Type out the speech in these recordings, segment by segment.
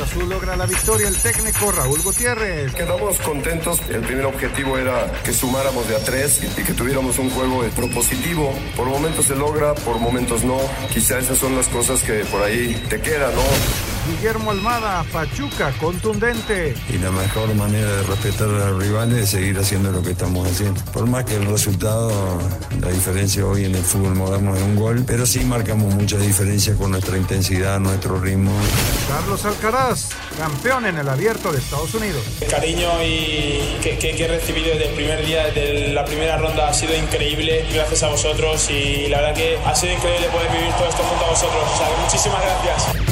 Azul logra la victoria el técnico Raúl Gutiérrez. Quedamos contentos. El primer objetivo era que sumáramos de a tres y que tuviéramos un juego propositivo. Por momentos se logra, por momentos no. Quizá esas son las cosas que por ahí te quedan, ¿no? Guillermo Almada, Pachuca, contundente. Y la mejor manera de respetar a los rivales es seguir haciendo lo que estamos haciendo. Por más que el resultado, la diferencia hoy en el fútbol moderno es un gol, pero sí marcamos mucha diferencia con nuestra intensidad, nuestro ritmo. Carlos Alcaraz, campeón en el abierto de Estados Unidos. El cariño y que, he recibido desde el primer día, desde la primera ronda, ha sido increíble. Gracias a vosotros y la verdad que ha sido increíble poder vivir todo esto junto a vosotros. muchísimas gracias.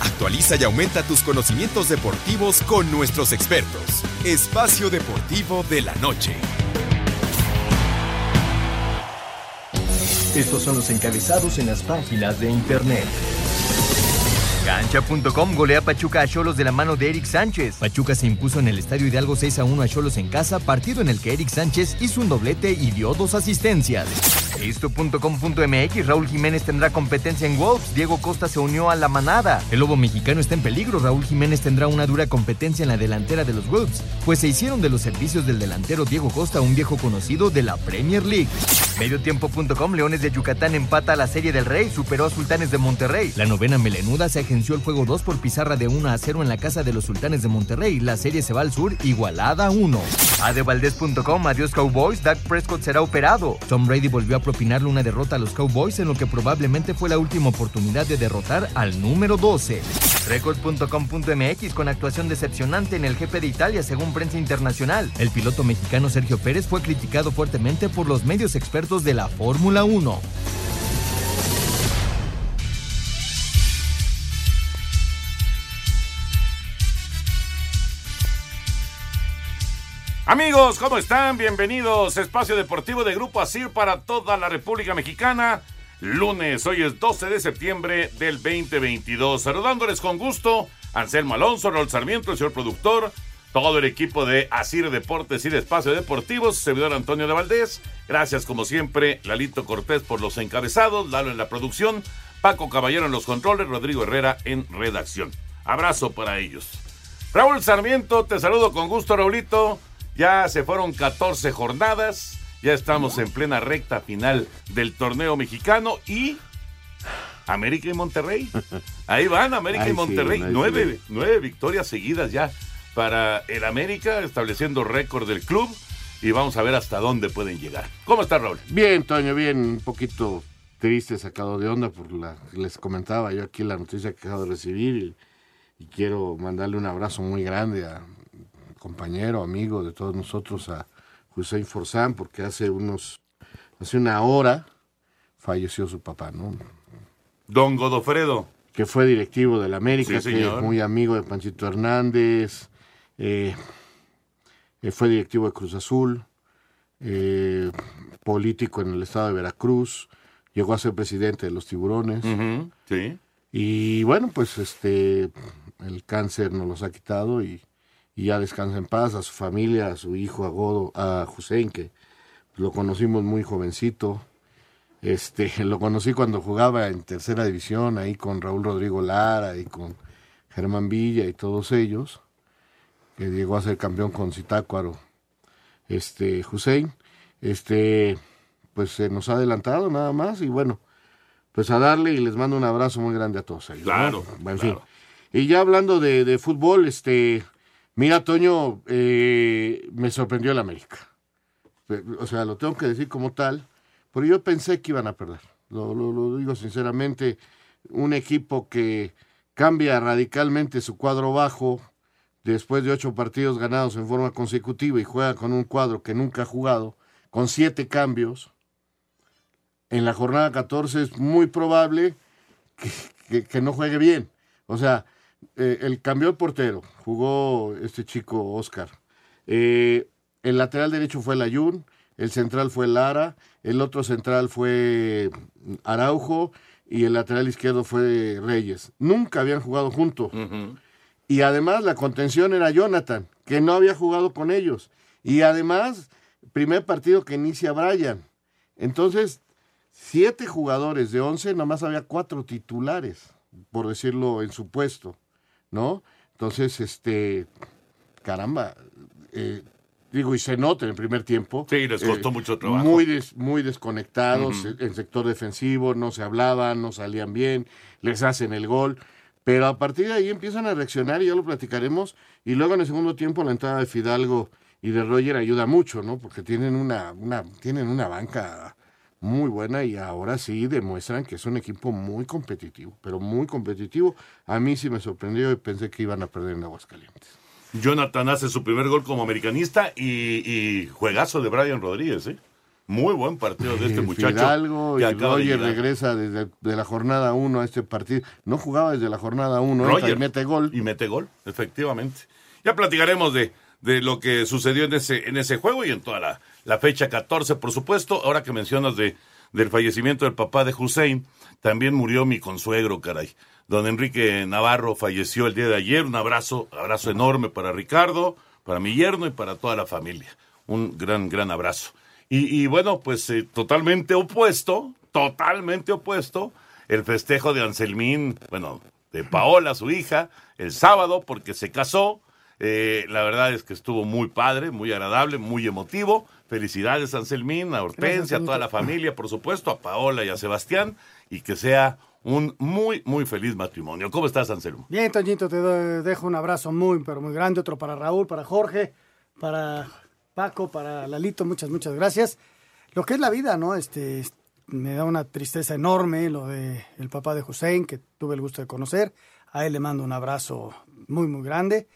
Actualiza y aumenta tus conocimientos deportivos con nuestros expertos. Espacio Deportivo de la Noche. Estos son los encabezados en las páginas de internet. Cancha.com golea Pachuca a Cholos de la mano de Eric Sánchez. Pachuca se impuso en el Estadio Hidalgo 6 a 1 a Cholos en casa, partido en el que Eric Sánchez hizo un doblete y dio dos asistencias. Esto.com.mx Raúl Jiménez tendrá competencia en Wolves. Diego Costa se unió a la manada. El lobo mexicano está en peligro. Raúl Jiménez tendrá una dura competencia en la delantera de los Wolves, pues se hicieron de los servicios del delantero Diego Costa un viejo conocido de la Premier League. Mediotiempo.com Leones de Yucatán empata a la Serie del Rey, superó a Sultanes de Monterrey. La novena melenuda se agenció el juego 2 por pizarra de 1 a 0 en la casa de los Sultanes de Monterrey. La serie se va al sur, igualada a 1. Adevaldez.com Adiós Cowboys, Dak Prescott será operado. Tom Brady volvió a propinarle una derrota a los Cowboys en lo que probablemente fue la última oportunidad de derrotar al número 12. Record.com.mx con actuación decepcionante en el jefe de Italia según prensa internacional. El piloto mexicano Sergio Pérez fue criticado fuertemente por los medios expertos de la Fórmula 1. Amigos, ¿cómo están? Bienvenidos Espacio Deportivo de Grupo ASIR para toda la República Mexicana. Lunes, hoy es 12 de septiembre del 2022. Saludándoles con gusto, Anselmo Alonso, Raúl Sarmiento, el señor productor, todo el equipo de Asir Deportes y de Espacio Deportivo, servidor Antonio de Valdés. Gracias, como siempre, Lalito Cortés por los encabezados, Lalo en la producción, Paco Caballero en los controles, Rodrigo Herrera en redacción. Abrazo para ellos. Raúl Sarmiento, te saludo con gusto, Raulito. Ya se fueron 14 jornadas, ya estamos en plena recta final del torneo mexicano y América y Monterrey. Ahí van, América y Monterrey. nueve, nueve victorias seguidas ya para el América, estableciendo récord del club y vamos a ver hasta dónde pueden llegar. ¿Cómo está Raúl? Bien, Toño, bien, un poquito triste, sacado de onda por la les comentaba yo aquí la noticia que acabo de recibir y quiero mandarle un abrazo muy grande a compañero, amigo de todos nosotros, a Hussein Forzán, porque hace unos, hace una hora falleció su papá, ¿no? Don Godofredo. Que fue directivo del América, que es muy amigo de Panchito Hernández, eh, eh, fue directivo de Cruz Azul, eh, político en el estado de Veracruz, llegó a ser presidente de los tiburones. sí. Y bueno, pues este el cáncer nos los ha quitado y y ya descansa en paz, a su familia, a su hijo, a Godo, a Hussein, que lo conocimos muy jovencito. Este, lo conocí cuando jugaba en tercera división, ahí con Raúl Rodrigo Lara y con Germán Villa y todos ellos, que llegó a ser campeón con Zitácuaro, este, Hussein. Este, pues se nos ha adelantado nada más y bueno, pues a darle y les mando un abrazo muy grande a todos ellos. Claro. En fin. Y ya hablando de, de fútbol, este, Mira, Toño, eh, me sorprendió el América. O sea, lo tengo que decir como tal, pero yo pensé que iban a perder. Lo, lo, digo sinceramente, un equipo que cambia radicalmente su cuadro bajo después de ocho partidos ganados en forma consecutiva y juega con un cuadro que nunca ha jugado, con siete cambios, en la jornada 14 es muy probable que, que no juegue bien. O sea, eh, el cambió el portero, jugó este chico Oscar. Eh, el lateral derecho fue Layún, el central fue Lara, el otro central fue Araujo y el lateral izquierdo fue Reyes. Nunca habían jugado juntos. Y además la contención era Jonathan, que no había jugado con ellos. Y además, primer partido que inicia Brian. Entonces, siete jugadores de once, nomás había cuatro titulares, por decirlo en su puesto, ¿no? Entonces, este, caramba, eh, digo, y se nota en el primer tiempo. Sí, les costó eh, mucho trabajo. Muy, muy desconectados en sector defensivo, no se hablaban, no salían bien, les hacen el gol. Pero a partir de ahí empiezan a reaccionar y ya lo platicaremos. Y luego en el segundo tiempo la entrada de Fidalgo y de Roger ayuda mucho, ¿no? Porque tienen una, una, tienen una banca muy buena y ahora sí demuestran que es un equipo muy competitivo, pero muy competitivo. A mí sí me sorprendió y pensé que iban a perder en Aguascalientes. Jonathan hace su primer gol como americanista y, y juegazo de Brian Rodríguez, ¿eh? Muy buen partido de este muchacho. Fidalgo que y de Roger llegar. regresa desde de la jornada 1 a este partido. No jugaba desde la jornada 1, Roger. y mete gol. Y mete gol, efectivamente. Ya platicaremos de, de lo que sucedió en ese, en ese juego y en toda la, la fecha 14, por supuesto. Ahora que mencionas de, del fallecimiento del papá de Hussein, también murió mi consuegro, caray. Don Enrique Navarro falleció el día de ayer. Un abrazo, abrazo enorme para Ricardo, para mi yerno y para toda la familia. Un gran, gran abrazo. Y, y bueno, pues eh, totalmente opuesto, totalmente opuesto, el festejo de Anselmín, bueno, de Paola, su hija, el sábado, porque se casó. Eh, la verdad es que estuvo muy padre, muy agradable, muy emotivo. Felicidades, Anselmín, a Hortensia, a toda la familia, por supuesto, a Paola y a Sebastián, y que sea un muy, muy feliz matrimonio. ¿Cómo estás, Anselmo? Bien, Toñito, te doy- dejo un abrazo muy, pero muy grande. Otro para Raúl, para Jorge, para Paco, para Lalito. Muchas, muchas gracias. Lo que es la vida, ¿no? Este, me da una tristeza enorme lo de el papá de Hussein, que tuve el gusto de conocer. A él le mando un abrazo muy, muy grande.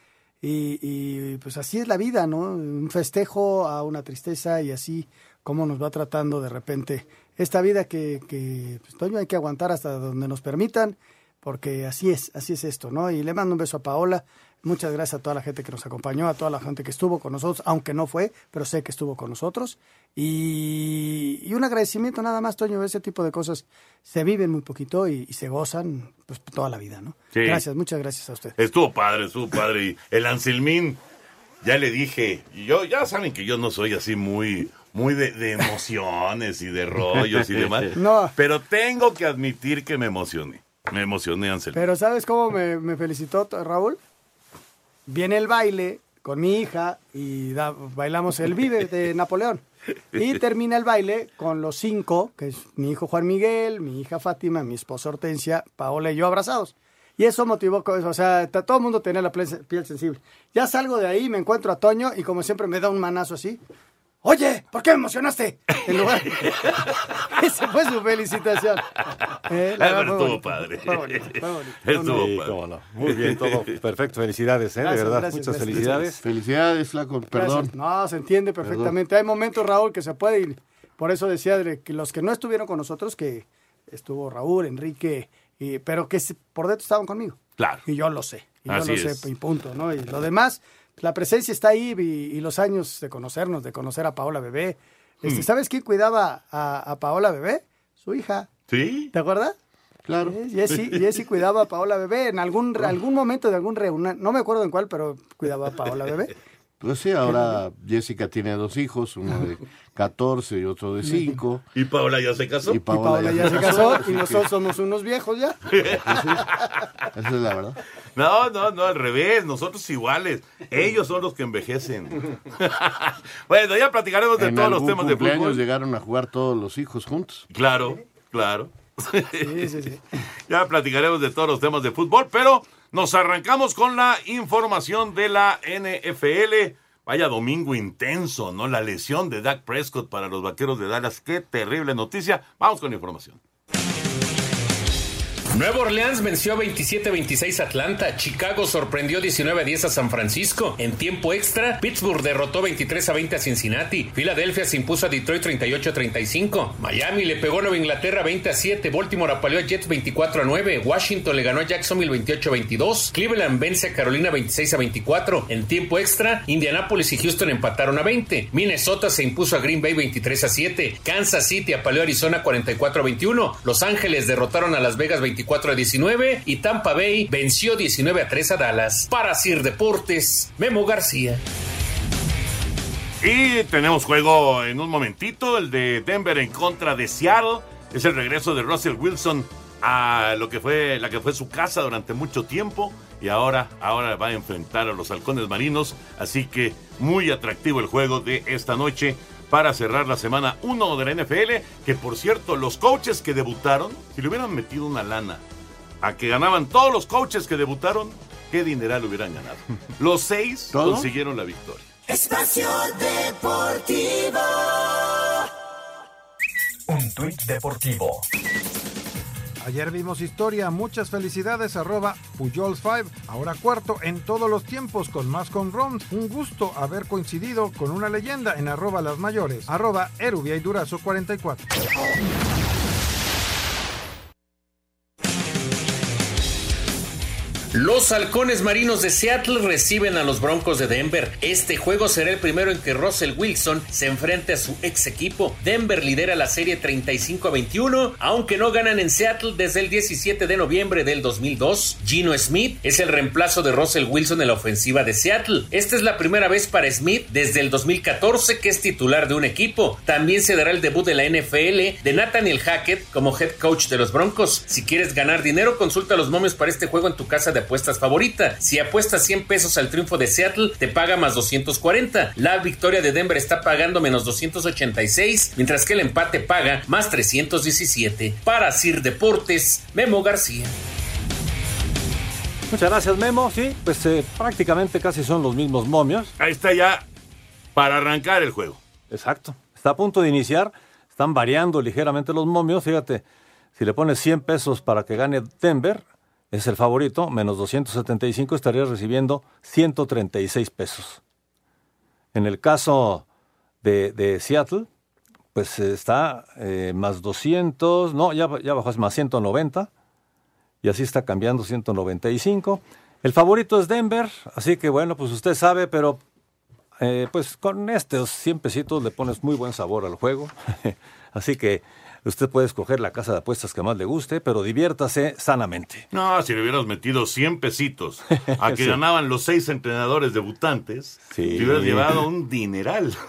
Y, y, pues así es la vida, ¿no? Un festejo a una tristeza y así como nos va tratando de repente esta vida que, que pues, hay que aguantar hasta donde nos permitan, porque así es, así es esto, ¿no? Y le mando un beso a Paola. Muchas gracias a toda la gente que nos acompañó, a toda la gente que estuvo con nosotros, aunque no fue, pero sé que estuvo con nosotros. Y, y un agradecimiento nada más, Toño, ese tipo de cosas se viven muy poquito y, y se gozan pues toda la vida, ¿no? Sí. Gracias, muchas gracias a usted. Estuvo padre, estuvo padre. Y el Anselmín, ya le dije, yo, ya saben que yo no soy así muy, muy de, de emociones y de rollos y demás. No. Pero tengo que admitir que me emocioné. Me emocioné, Anselmín. Pero ¿sabes cómo me, me felicitó Raúl? Viene el baile con mi hija y da- bailamos el Vive de Napoleón. Y termina el baile con los cinco, que es mi hijo Juan Miguel, mi hija Fátima, mi esposa Hortensia, Paola y yo abrazados. Y eso motivó, o sea, todo el mundo tenía la piel sensible. Ya salgo de ahí, me encuentro a Toño y como siempre me da un manazo así. Oye, ¿por qué me emocionaste? En lugar... Esa fue su felicitación. Eh, la Ah, pero fue estuvo bonito, padre. fue bonito, fue bonito. Estuvo Sí, padre. no. Muy bien, todo perfecto. Felicidades, ¿eh? Gracias, de verdad, gracias, muchas gracias. felicidades. Felicidades, flaco, perdón. Gracias. No, se entiende perfectamente. Hay momentos, Raúl, que se puede ir. Por eso decía de que los que no estuvieron con nosotros, que estuvo Raúl, Enrique, y- pero que por dentro estaban conmigo. Claro. Y yo lo sé. Y yo Así lo es. sé, y punto, ¿no? Y lo demás, la presencia está ahí y, y los años de conocernos, de conocer a Paola Bebé. Este, Mm. ¿Sabes quién cuidaba a, a Paola Bebé? Su hija. ¿Sí? ¿Te acuerdas? Claro. Jessy, Jessy cuidaba a Paola Bebé en algún, algún momento de algún reunión, no me acuerdo en cuál, pero cuidaba a Paola Bebé. Pues sí, ahora Jessica tiene dos hijos, uno de 14 y otro de 5. ¿Y Paola ya se casó? Y Y Paola ya se casó y nosotros somos unos viejos ya. Esa es la verdad. No, no, no, al revés, nosotros iguales. Ellos son los que envejecen. bueno, ya platicaremos de en todos los temas de fútbol. llegaron a jugar todos los hijos juntos. Claro, claro. Sí, sí, sí. Ya platicaremos de todos los temas de fútbol, pero nos arrancamos con la información de la NFL. Vaya domingo intenso, ¿no? La lesión de Dak Prescott para los vaqueros de Dallas. Qué terrible noticia. Vamos con la información. Nueva Orleans venció 27-26 a Atlanta. Chicago sorprendió 19-10 a San Francisco. En tiempo extra, Pittsburgh derrotó 23-20 a Cincinnati. Filadelfia se impuso a Detroit 38-35. Miami le pegó a Nueva Inglaterra 20-7. Baltimore apaleó a Jets 24-9. Washington le ganó a Jacksonville 28-22. Cleveland vence a Carolina 26-24. En tiempo extra, Indianapolis y Houston empataron a 20. Minnesota se impuso a Green Bay 23-7. Kansas City apaleó a Arizona 44-21. Los Ángeles derrotaron a Las Vegas 24-19 y Tampa Bay venció 19-3 a Dallas. Para Sir Deportes, Memo García. Y tenemos juego en un momentito, el de Denver en contra de Seattle. Es el regreso de Russell Wilson a lo que fue la que fue su casa durante mucho tiempo y ahora ahora va a enfrentar a los halcones marinos, así que muy atractivo el juego de esta noche para cerrar la semana 1 de la NFL, que por cierto, los coaches que debutaron, si le hubieran metido una lana a que ganaban todos los coaches que debutaron, qué dineral hubieran ganado. Los seis ¿Todo? consiguieron la victoria. Espacio Deportivo. Un tuit deportivo. Ayer vimos historia, muchas felicidades, arroba Pujols5, ahora cuarto en todos los tiempos con más con runs. Un gusto haber coincidido con una leyenda en arroba las mayores, arroba Erubia y Durazo 44. Los halcones marinos de Seattle reciben a los Broncos de Denver. Este juego será el primero en que Russell Wilson se enfrente a su ex equipo. Denver lidera la serie 35 a 21, aunque no ganan en Seattle desde el 17 de noviembre del 2002. Gino Smith es el reemplazo de Russell Wilson en la ofensiva de Seattle. Esta es la primera vez para Smith desde el 2014 que es titular de un equipo. También se dará el debut de la NFL de Nathaniel Hackett como head coach de los Broncos. Si quieres ganar dinero, consulta los momios para este juego en tu casa de apuestas favorita. Si apuestas 100 pesos al triunfo de Seattle, te paga más 240. La victoria de Denver está pagando menos 286, mientras que el empate paga más 317. Para Sir Deportes, Memo García. Muchas gracias, Memo. Sí, pues eh, prácticamente casi son los mismos momios. Ahí está ya para arrancar el juego. Exacto. Está a punto de iniciar. Están variando ligeramente los momios. Fíjate, si le pones 100 pesos para que gane Denver, es el favorito, menos 275 estaría recibiendo 136 pesos. En el caso de, de Seattle, pues está eh, más 200, no, ya, ya bajó, es más 190, y así está cambiando 195. El favorito es Denver, así que bueno, pues usted sabe, pero eh, pues con estos 100 pesitos le pones muy buen sabor al juego. así que usted puede escoger la casa de apuestas que más le guste, pero diviértase sanamente. No, si le hubieras metido 100 pesitos a que Sí. ganaban los seis entrenadores debutantes, Sí. te hubieras llevado un dineral.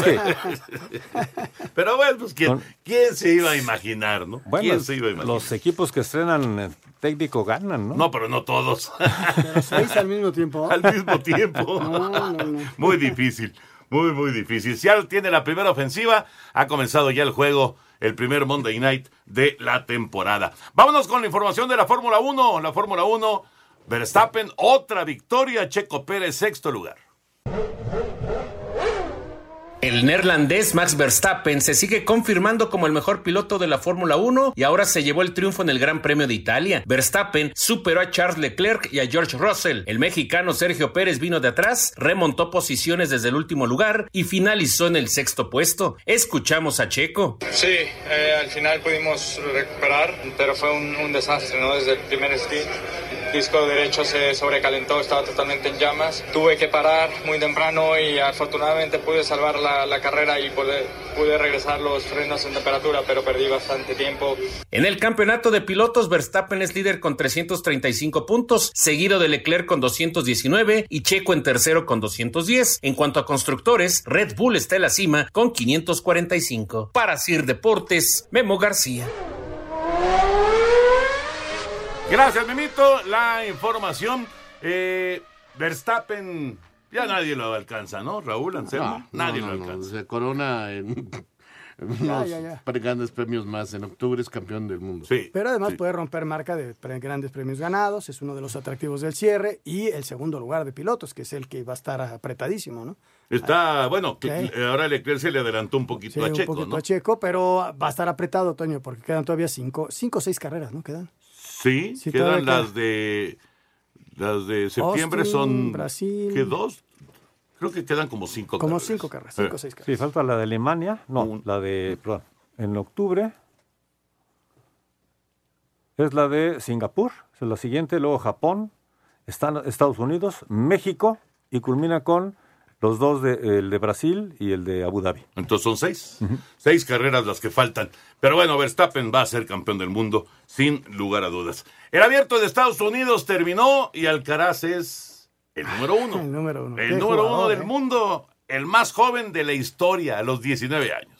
Pero bueno, pues ¿quién, quién se iba a imaginar, no? Bueno, ¿Quién se iba a imaginar? los equipos que estrenan eh, técnico ganan, ¿no? No, pero no todos. Pero seis al mismo tiempo. Al mismo tiempo. No, no, no. Muy difícil, muy, muy difícil. Seattle tiene la primera ofensiva, ha comenzado ya el juego, el primer Monday Night de la temporada. Vámonos con la información de la Fórmula 1. La Fórmula 1, Verstappen, otra victoria, Checo Pérez, sexto lugar. El neerlandés Max Verstappen se sigue confirmando como el mejor piloto de la Fórmula 1 y ahora se llevó el triunfo en el Gran Premio de Italia. Verstappen superó a Charles Leclerc y a George Russell. El mexicano Sergio Pérez vino de atrás, remontó posiciones desde el último lugar y finalizó en el sexto puesto. Escuchamos a Checo. Sí, eh, al final pudimos recuperar, pero fue un, desastre, ¿no? Desde el primer stint. Disco derecho se sobrecalentó, estaba totalmente en llamas. Tuve que parar muy temprano y afortunadamente pude salvar la, la carrera y pude, pude regresar los frenos en temperatura, pero perdí bastante tiempo. En el campeonato de pilotos, Verstappen es líder con 335 puntos, seguido de Leclerc con 219 y Checo en tercero con 210. En cuanto a constructores, Red Bull está en la cima con 545. Para Sir Deportes, Memo García. Gracias, Memito. La información. eh, Verstappen, ya nadie lo alcanza, ¿no? Raúl Anselmo, No, nadie no, lo no, alcanza. Se corona en Ya, unos ya, ya. pre- grandes premios más. En octubre es campeón del mundo. Sí. Pero además puede romper marca de grandes premios ganados, es uno de los atractivos del cierre y el segundo lugar de pilotos, que es el que va a estar apretadísimo, ¿no? Está, bueno, Sí. ahora Leclerc se le adelantó un poquito Sí, a un Checo, poquito ¿no? a Checo, pero va a estar apretado, Toño, porque quedan todavía cinco, cinco o seis carreras, ¿no? Quedan. Sí, Sí, quedan las de las de septiembre Austin, son Brasil. ¿qué dos? Creo que quedan como cinco Como carreras. cinco carreras, cinco o Eh. seis carreras. Sí, falta la de Alemania. No, la de. Perdón. En octubre. Es la de Singapur. Es la siguiente. Luego Japón. Están Estados Unidos. México. Y culmina con los dos de, el de Brasil y el de Abu Dhabi. Entonces son seis. Seis carreras las que faltan. Pero bueno, Verstappen va a ser campeón del mundo, sin lugar a dudas. El abierto de Estados Unidos terminó y Alcaraz es el número uno. El número uno. El Qué número uno del ¿eh? mundo, el más joven de la historia, a los 19 años.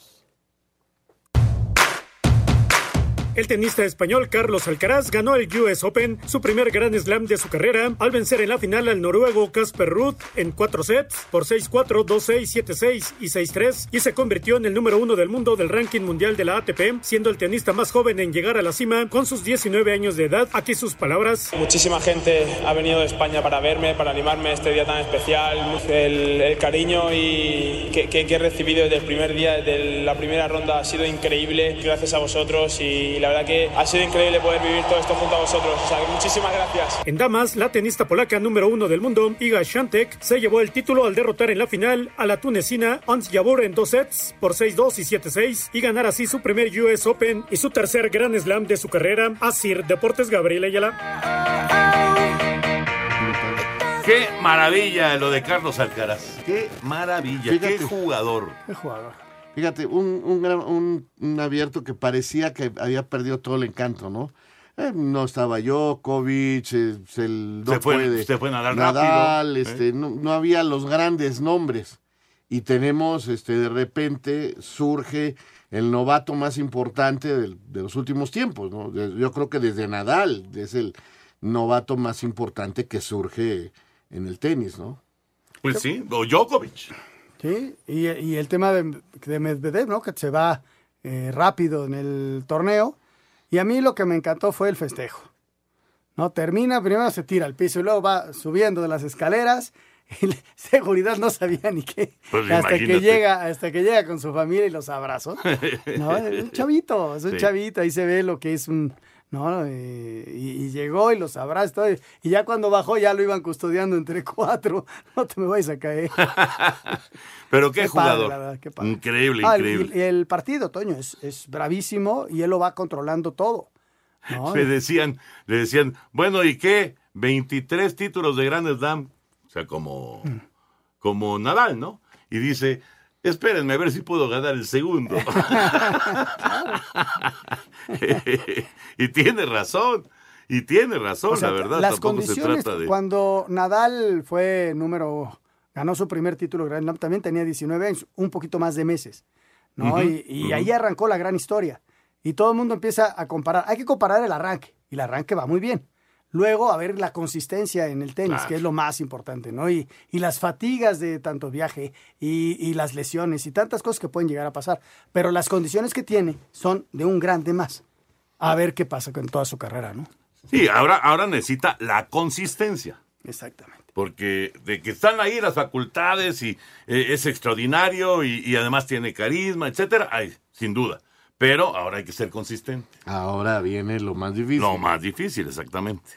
El tenista español Carlos Alcaraz ganó el US Open, su primer Grand Slam de su carrera, al vencer en la final al noruego Casper Ruud en cuatro sets por 6-4, 2-6, 7-6 y 6-3 y se convirtió en el número uno del mundo del ranking mundial de la ATP, siendo el tenista más joven en llegar a la cima con sus 19 años de edad. Aquí sus palabras. Muchísima gente ha venido de España para verme, para animarme este día tan especial. El, el cariño y que, que- que he recibido desde el primer día, desde la primera ronda, ha sido increíble. Gracias a vosotros y la verdad que ha sido increíble poder vivir todo esto junto a vosotros. O sea, que muchísimas gracias. En damas, la tenista polaca número uno del mundo, Iga Swiatek, se llevó el título al derrotar en la final a la tunecina Ons Jabeur en dos sets por 6-2 y 7-6 y ganar así su primer US Open y su tercer Grand Slam de su carrera. Asir Deportes Gabriel Ayala. Qué maravilla lo de Carlos Alcaraz. Qué maravilla, Fíjate. qué jugador. Qué jugador. Fíjate, un, un, gran- un- un abierto que parecía que había perdido todo el encanto, ¿no? Eh, no estaba Djokovic, eh, el, no Se fue- puede. se fue Nadal Nadal, rápido, este, ¿eh? no, no había los grandes nombres. Y tenemos, este, de repente, surge el novato más importante del- de los últimos tiempos, ¿no? De- Yo creo que desde Nadal es el novato más importante que surge en el tenis, ¿no? Pues sí, o Djokovic. Sí, y, y el tema de, de Medvedev, ¿no? Que se va eh, rápido en el torneo. Y a mí lo que me encantó fue el festejo. ¿No? Termina, primero se tira al piso y luego va subiendo de las escaleras. Y la seguridad no sabía ni qué. Pues hasta que llega, hasta que llega con su familia y los abrazos. No, es un chavito, es un Sí. chavito, ahí se ve lo que es un, ¿no? Eh, y, y llegó y los abrazos, todo, y ya cuando bajó ya lo iban custodiando entre cuatro, no te me vayas a caer. Pero qué, jugador. la verdad, qué padre. increíble, Ah, el- increíble. y el partido, Toño, es, es bravísimo y él lo va controlando todo. ¿no? Le decían, le decían, bueno, ¿y qué? 23 títulos de Grand Slam. O sea, como, como Nadal, ¿no? Y dice, espérenme a ver si puedo ganar el segundo. y tiene razón, y tiene razón, O sea, la verdad. las Tampoco se condiciones, trata de... cuando Nadal fue número, ganó su primer título Grand Slam, también tenía 19 años, un poquito más de meses, ¿no? Y ahí arrancó la gran historia. Y todo el mundo empieza a comparar, hay que comparar el arranque, y el arranque va muy bien. Luego, a ver la consistencia en el tenis, Claro. que es lo más importante, ¿no? Y, y las fatigas de tanto viaje y, y las lesiones y tantas cosas que pueden llegar a pasar. Pero las condiciones que tiene son de un grande más. A ver qué pasa con toda su carrera, ¿no? Sí, ahora, ahora necesita la consistencia. Exactamente. Porque de que están ahí las facultades y eh, es extraordinario y, y además tiene carisma, etcétera, ay, sin duda. Pero ahora hay que ser consistente. Ahora viene lo más difícil. Lo más difícil, exactamente.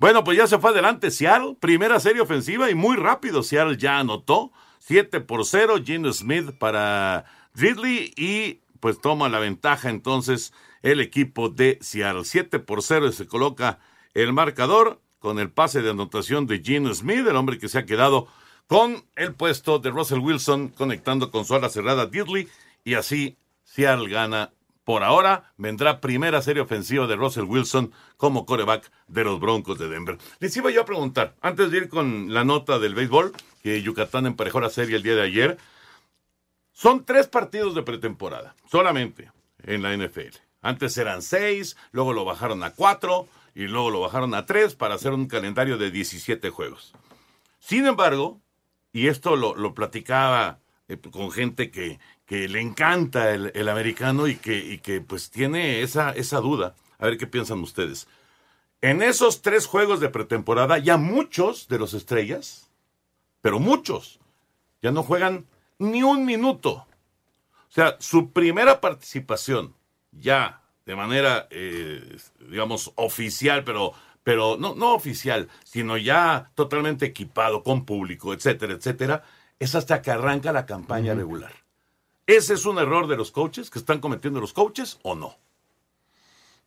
Bueno, pues ya se fue adelante Seattle, primera serie ofensiva y muy rápido Seattle ya anotó 7 por 0, Gino Smith para Ridley y pues toma la ventaja entonces el equipo de Seattle. 7 por 0 y se coloca el marcador con el pase de anotación de Gino Smith, el hombre que se ha quedado con el puesto de Russell Wilson conectando con su ala cerrada Ridley y así Seattle gana por ahora vendrá primera serie ofensiva de Russell Wilson como coreback de los Broncos de Denver. Les iba yo a preguntar, antes de ir con la nota del béisbol, que Yucatán emparejó la serie el día de ayer, son tres partidos de pretemporada, solamente en la NFL. Antes eran seis, luego lo bajaron a cuatro y luego lo bajaron a tres para hacer un calendario de 17 juegos. Sin embargo, y esto lo, lo platicaba eh, con gente que, que le encanta el, el americano y que, y que pues tiene esa, esa duda. A ver qué piensan ustedes. En esos tres juegos de pretemporada, ya muchos de los estrellas, pero muchos, ya no juegan ni un minuto. O sea, su primera participación ya de manera, eh, digamos, oficial, pero, pero no, no oficial, sino ya totalmente equipado, con público, etcétera, etcétera, es hasta que arranca la campaña regular. ¿Ese es un error de los coaches que están cometiendo los coaches o no?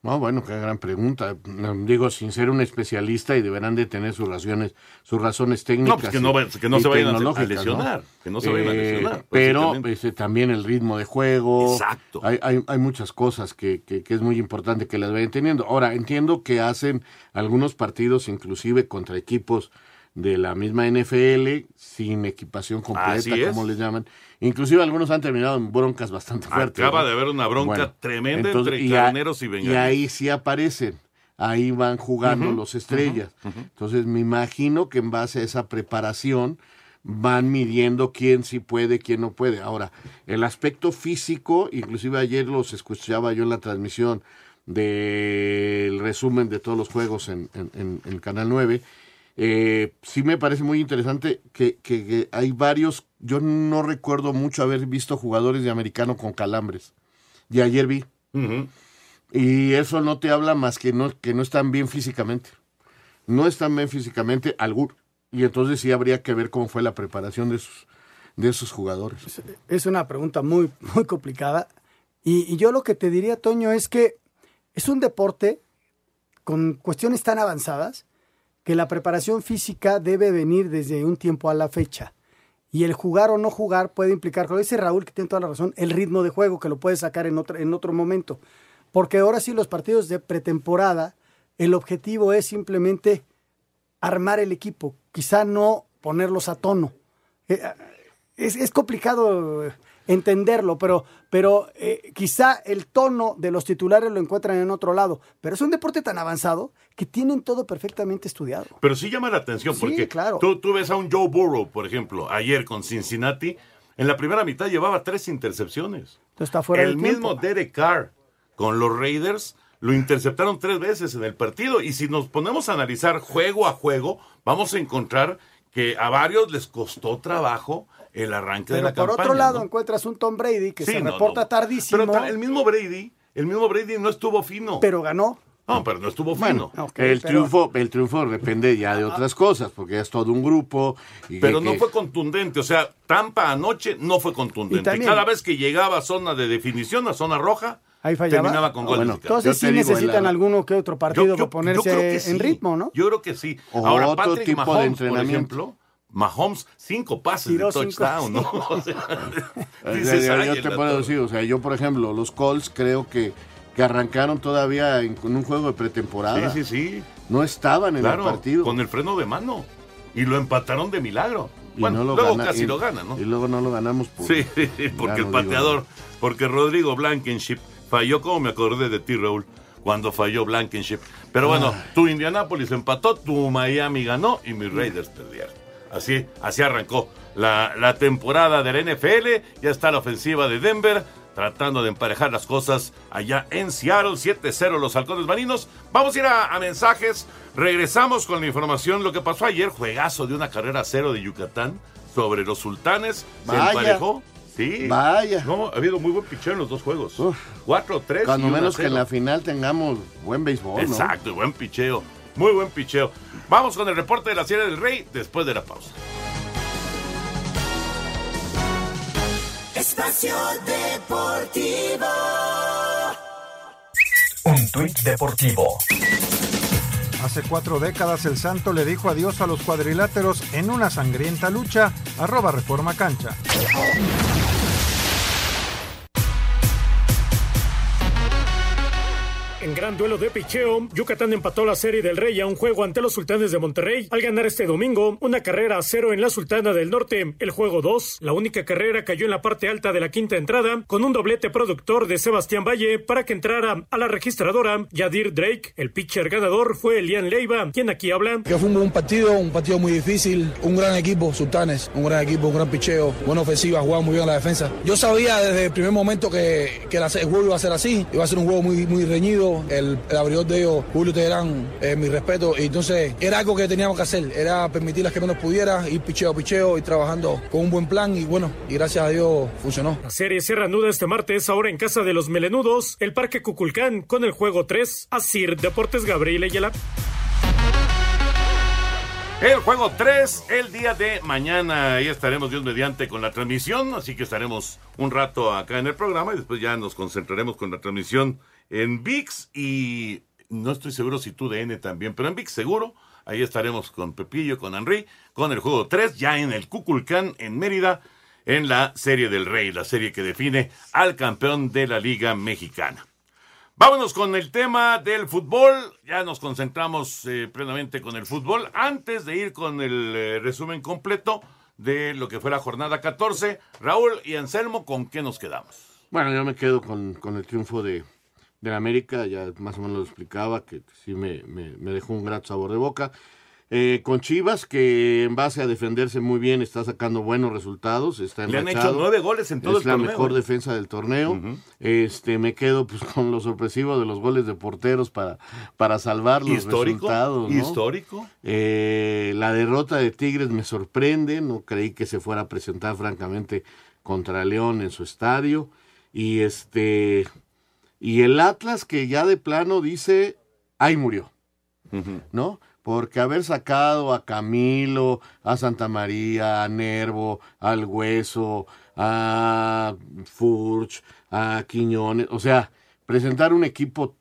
No, bueno, qué gran pregunta. Digo, sin ser un especialista y deberán de tener sus razones, sus razones técnicas. No, pues que no, que no se vayan a lesionar. ¿no? Que no se vayan a Eh, lesionar. Pero básicamente. este, también el ritmo de juego. Exacto. Hay, hay, hay muchas cosas que, que, que es muy importante que las vayan teniendo. Ahora, entiendo que hacen algunos partidos, inclusive contra equipos de la misma NFL, sin equipación completa, como les llaman. Inclusive algunos han terminado en broncas bastante fuertes. Acaba ¿no? de haber una bronca tremenda entre y carneros y bengalíes. Y ahí sí aparecen. Ahí van jugando los estrellas. Entonces me imagino que en base a esa preparación van midiendo quién sí puede, quién no puede. Ahora, el aspecto físico, inclusive ayer los escuchaba yo en la transmisión del resumen de todos los juegos en, en- en- en Canal 9, eh, sí me parece muy interesante que, que- que hay varios, yo no recuerdo mucho haber visto jugadores de americano con calambres. Y ayer vi. Y eso no te habla más que no, que no están bien físicamente. No están bien físicamente, algún. Y entonces sí habría que ver cómo fue la preparación de esos, de esos jugadores. Es una pregunta muy, muy complicada. Y, y yo lo que te diría, Toño, es que es un deporte con cuestiones tan avanzadas que la preparación física debe venir desde un tiempo a la fecha. Y el jugar o no jugar puede implicar, como dice Raúl, que tiene toda la razón, el ritmo de juego, que lo puede sacar en otro, en otro momento. Porque ahora sí, los partidos de pretemporada, el objetivo es simplemente armar el equipo, quizá no ponerlos a tono. Eh, es, es complicado entenderlo, pero, pero eh, quizá el tono de los titulares lo encuentran en otro lado. Pero es un deporte tan avanzado que tienen todo perfectamente estudiado. Pero sí llama la atención Sí, porque claro. tú, tú ves a un Joe Burrow, por ejemplo, ayer con Cincinnati, en la primera mitad llevaba tres intercepciones. Entonces está fuera El tiempo. mismo Derek Carr con los Raiders lo interceptaron tres veces en el partido. Y si nos ponemos a analizar juego a juego, vamos a encontrar que a varios les costó trabajo el arranque de Pero la por campaña. otro lado ¿no? encuentras un Tom Brady que Sí, se no, reporta no. tardísimo, Pero el mismo Brady, el mismo Brady no estuvo fino. pero ganó. No, pero no estuvo Bueno, fino. el, triunfo, el triunfo depende ya de otras cosas, porque es todo un grupo. Y Pero que- no que- fue contundente, o sea, Tampa anoche no fue contundente. Y también- Cada vez que llegaba a zona de definición, a zona roja, Ahí fallaba. terminaba con Ah, goles. bueno. Entonces sí necesitan alguno que otro partido Yo- yo- para ponerse en sí. ritmo, ¿no? Yo creo que sí. O Ahora, otro Patrick tipo de Mahomes, por entrenamiento. ejemplo, Mahomes, cinco pases Tiró de cinco, touchdown, ¿no? sí. O sea, dices, yo, "Ay, yo en te puedo torre". decir, o sea, yo por ejemplo, los Colts creo que, que arrancaron todavía en, con un juego de pretemporada. Sí, sí, sí. No estaban en Claro, el partido. con el freno de mano. Y lo empataron de milagro. Y bueno, no lo luego gana- casi y- lo ganan, ¿no? Y luego no lo ganamos por... Sí, porque el digo pateador, porque Rodrigo Blankenship falló como me acordé de ti, Raúl, cuando falló Blankenship. Pero bueno, tu Indianapolis empató, tu Miami ganó y mis Raiders perdieron. Así, así arrancó la, la temporada del NFL. Ya está la ofensiva de Denver tratando de emparejar las cosas allá en Seattle. 7-0 los halcones marinos. Vamos a ir a, a mensajes. Regresamos con la información. Lo que pasó ayer, juegazo de una carrera cero de Yucatán sobre los sultanes. Se emparejó. Sí. Vaya. No, ha habido muy buen picheo en los dos juegos. Cuatro, tres. Cuando y una menos que en la final tengamos buen béisbol, ¿no? Exacto, y buen picheo. Muy buen picheo. Vamos con el reporte de la Sierra del Rey después de la pausa. Espacio Deportivo. Un tuit deportivo. Hace cuatro décadas el Santo le dijo adiós a los cuadriláteros en una sangrienta lucha. Arroba Reforma Cancha. En gran duelo de picheo, Yucatán empató la serie del Rey a un juego ante los Sultanes de Monterrey al ganar este domingo una carrera a cero en la Sultana del Norte. El juego 2, la única carrera cayó en la parte alta de la quinta entrada con un doblete productor de Sebastián Valle para que entrara a la registradora Yadir Drake. El pitcher ganador fue Elian Leiva, quien aquí habla. Que fue un buen partido, un partido muy difícil, un gran equipo, Sultanes, un gran equipo, un gran picheo, buena ofensiva, jugaba muy bien la defensa. Yo sabía desde el primer momento que, que el juego iba a ser así, iba a ser un juego muy, muy reñido, el, el abridor de ellos, Julio Teherán, eh, mi respeto. Y entonces era algo que teníamos que hacer, era permitirles que menos pudiera, ir picheo a picheo y trabajando con un buen plan. Y bueno, y gracias a Dios funcionó. La serie se reanuda este martes, ahora en casa de los melenudos, el Parque Cuculcán, con el juego 3, Asir Deportes Gabriel Ayala. El juego 3, el día de mañana. Ahí estaremos Dios mediante con la transmisión. Así que estaremos un rato acá en el programa y después ya nos concentraremos con la transmisión en VIX. Y no estoy seguro si tú de N también, pero en VIX seguro. Ahí estaremos con Pepillo, con Henry, con el juego 3, ya en el Cuculcán, en Mérida, en la Serie del Rey, la serie que define al campeón de la Liga Mexicana. Vámonos con el tema del fútbol. Ya nos concentramos eh, plenamente con el fútbol. Antes de ir con el eh, resumen completo de lo que fue la jornada 14, Raúl y Anselmo, ¿con qué nos quedamos? Bueno, yo me quedo con, con el triunfo de, de la América, ya más o menos lo explicaba, que sí me, me, me dejó un grato sabor de boca. Eh, con Chivas, que en base a defenderse muy bien está sacando buenos resultados. Está Le han hecho nueve goles en todo es el la torneo, mejor ¿eh? defensa del torneo. Este me quedo pues con lo sorpresivo de los goles de porteros para, para salvar los Histórico, resultados. ¿no? histórico. Eh, la derrota de Tigres me sorprende. No creí que se fuera a presentar francamente contra León en su estadio. Y este y el Atlas que ya de plano dice ahí murió. ¿no? Porque haber sacado a Camilo, a Santa María, a Nervo, al Hueso, a Furch, a Quiñones, o sea, presentar un equipo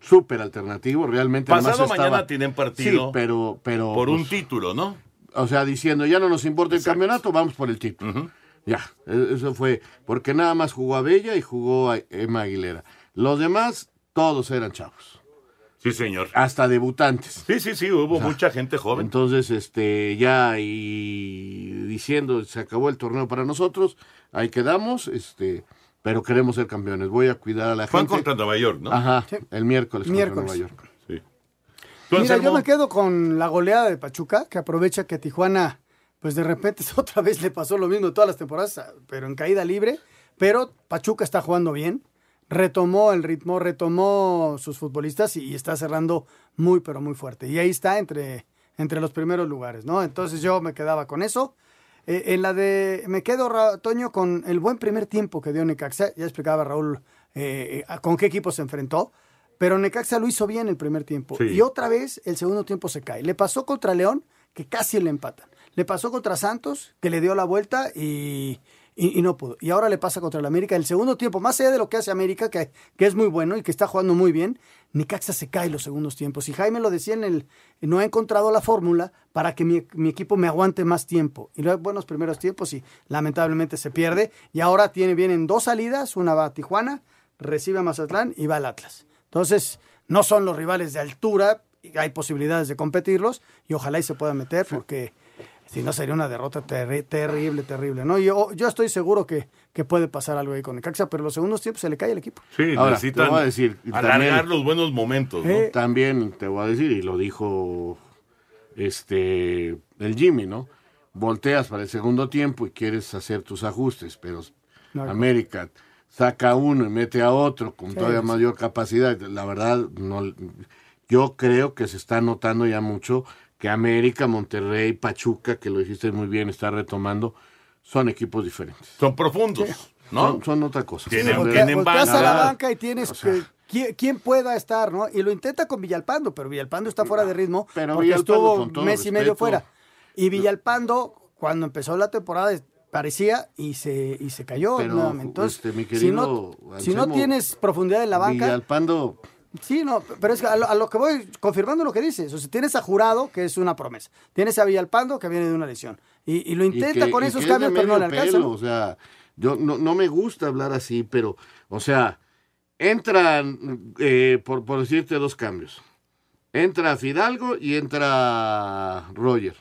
súper alternativo, realmente. Pasado mañana estaba- tienen partido Sí, pero, pero. por un pues, título, ¿no? o sea, diciendo, ya no nos importa el campeonato, vamos por el título. Ya, e- eso fue, porque nada más jugó a Bella y jugó a Emma Aguilera. Los demás, todos eran chavos. Sí, señor. Hasta debutantes. Sí, sí, sí, hubo mucha gente joven. Entonces, este, ya y diciendo, se acabó el torneo para nosotros, ahí quedamos, este, pero queremos ser campeones. Voy a cuidar a la Juan gente. contra Nueva York, ¿no? Ajá, el miércoles, contra Miércoles. Nueva York. Sí. Mira, yo me quedo con la goleada de Pachuca, que aprovecha que Tijuana, pues de repente otra vez le pasó lo mismo todas las temporadas, pero en caída libre. Pero Pachuca está jugando bien, retomó el ritmo, retomó sus futbolistas y, y está cerrando muy, pero muy fuerte. Y ahí está entre, entre los primeros lugares, ¿no? Entonces yo me quedaba con eso. Eh, en la de, me quedo, Toño, con el buen primer tiempo que dio Necaxa. Ya explicaba Raúl eh, eh, con qué equipo se enfrentó. Pero Necaxa lo hizo bien el primer tiempo. Sí. Y otra vez el segundo tiempo se cae. Le pasó contra León, que casi le empatan. Le pasó contra Santos, que le dio la vuelta y, y- y no pudo. Y ahora le pasa contra el América. El segundo tiempo, más allá de lo que hace América, que, que es muy bueno y que está jugando muy bien, Necaxa se cae los segundos tiempos. Y Jaime lo decía en el, no ha encontrado la fórmula para que mi, mi equipo me aguante más tiempo. Y luego buenos primeros tiempos y lamentablemente se pierde. Y ahora tiene, vienen dos salidas, una va a Tijuana, recibe a Mazatlán y va al Atlas. Entonces, no son los rivales de altura, hay posibilidades de competirlos y ojalá y se puedan meter porque si no sería una derrota terri- terrible, terrible, ¿no? Yo, yo estoy seguro que, que puede pasar algo ahí con Necaxa, pero los segundos tiempos se le cae el equipo. Sí, Ahora, necesitan te voy a decir, alargar también- los buenos momentos, ¿no? Eh, También te voy a decir, y lo dijo este el Jimmy, ¿no? Volteas para el segundo tiempo y quieres hacer tus ajustes, pero No, América saca uno y mete a otro con Sí, todavía sí. mayor capacidad. La verdad, no, yo creo que se está notando ya mucho que América, Monterrey, Pachuca, que lo dijiste muy bien, está retomando, son equipos diferentes. Son profundos, ¿no? Son, son otra cosa. Tienen- tienen Volteas a la banca. y tienes que, ¿quién, quién pueda estar, ¿no? Y lo intenta con Villalpando, pero Villalpando está fuera de ritmo Pero porque Villalpando, estuvo mes y medio fuera. Y Villalpando, cuando empezó la temporada, parecía y se, y se cayó Pero, nuevamente. Entonces, este, mi si, no, querido si no tienes profundidad en la banca, Villalpando Sí, no, pero es que a lo, a lo que voy confirmando lo que dices. O sea, tienes a Jurado, que es una promesa. Tienes a Villalpando, que viene de una lesión. Y, y lo Y intenta que- con esos cambios, pero no le alcanza. pelo, ¿no? O sea, yo no, no me gusta hablar así, pero, o sea, entran, eh, por, por decirte dos cambios. Entra Fidalgo y entra Roger.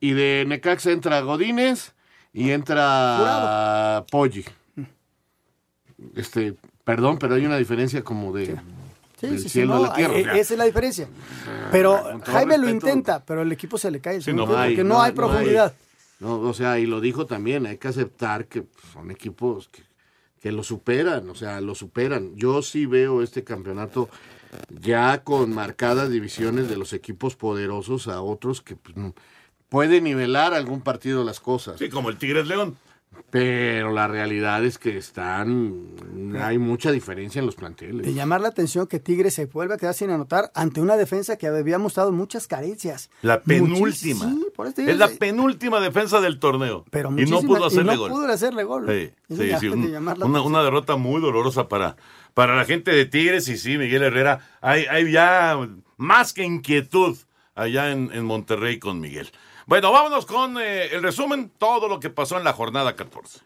Y de Necaxa entra Godínez y entra Poggi. Este, perdón, pero hay una diferencia como de Sí, del sí, sí, cielo no, a la tierra. eh, o sea. esa es la diferencia. Pero todo Jaime lo intenta, pero el equipo se le cae el Sí, segundo no hay, porque no, hay profundidad. No, o sea, y lo dijo también, hay que aceptar que son equipos que, que lo superan, o sea, lo superan. Yo sí veo este campeonato ya con marcadas divisiones de los equipos poderosos a otros que pues, puede nivelar algún partido las cosas. Sí, como el Tigres León. Pero la realidad es que están, hay mucha diferencia en los planteles. De llamar la atención que Tigres se vuelve a quedar sin anotar ante una defensa que había mostrado muchas carencias. La penúltima. Muchis- sí, por eso te digo, es la penúltima defensa del torneo. pero y no pudo hacerle no gol. pudo hacerle gol. Sí, sí, sí, un- una, una derrota muy dolorosa para, para la gente de Tigres y sí, Miguel Herrera, hay, hay ya más que inquietud allá en, en Monterrey con Miguel. Bueno, vámonos con eh, el resumen, todo lo que pasó en la jornada 14.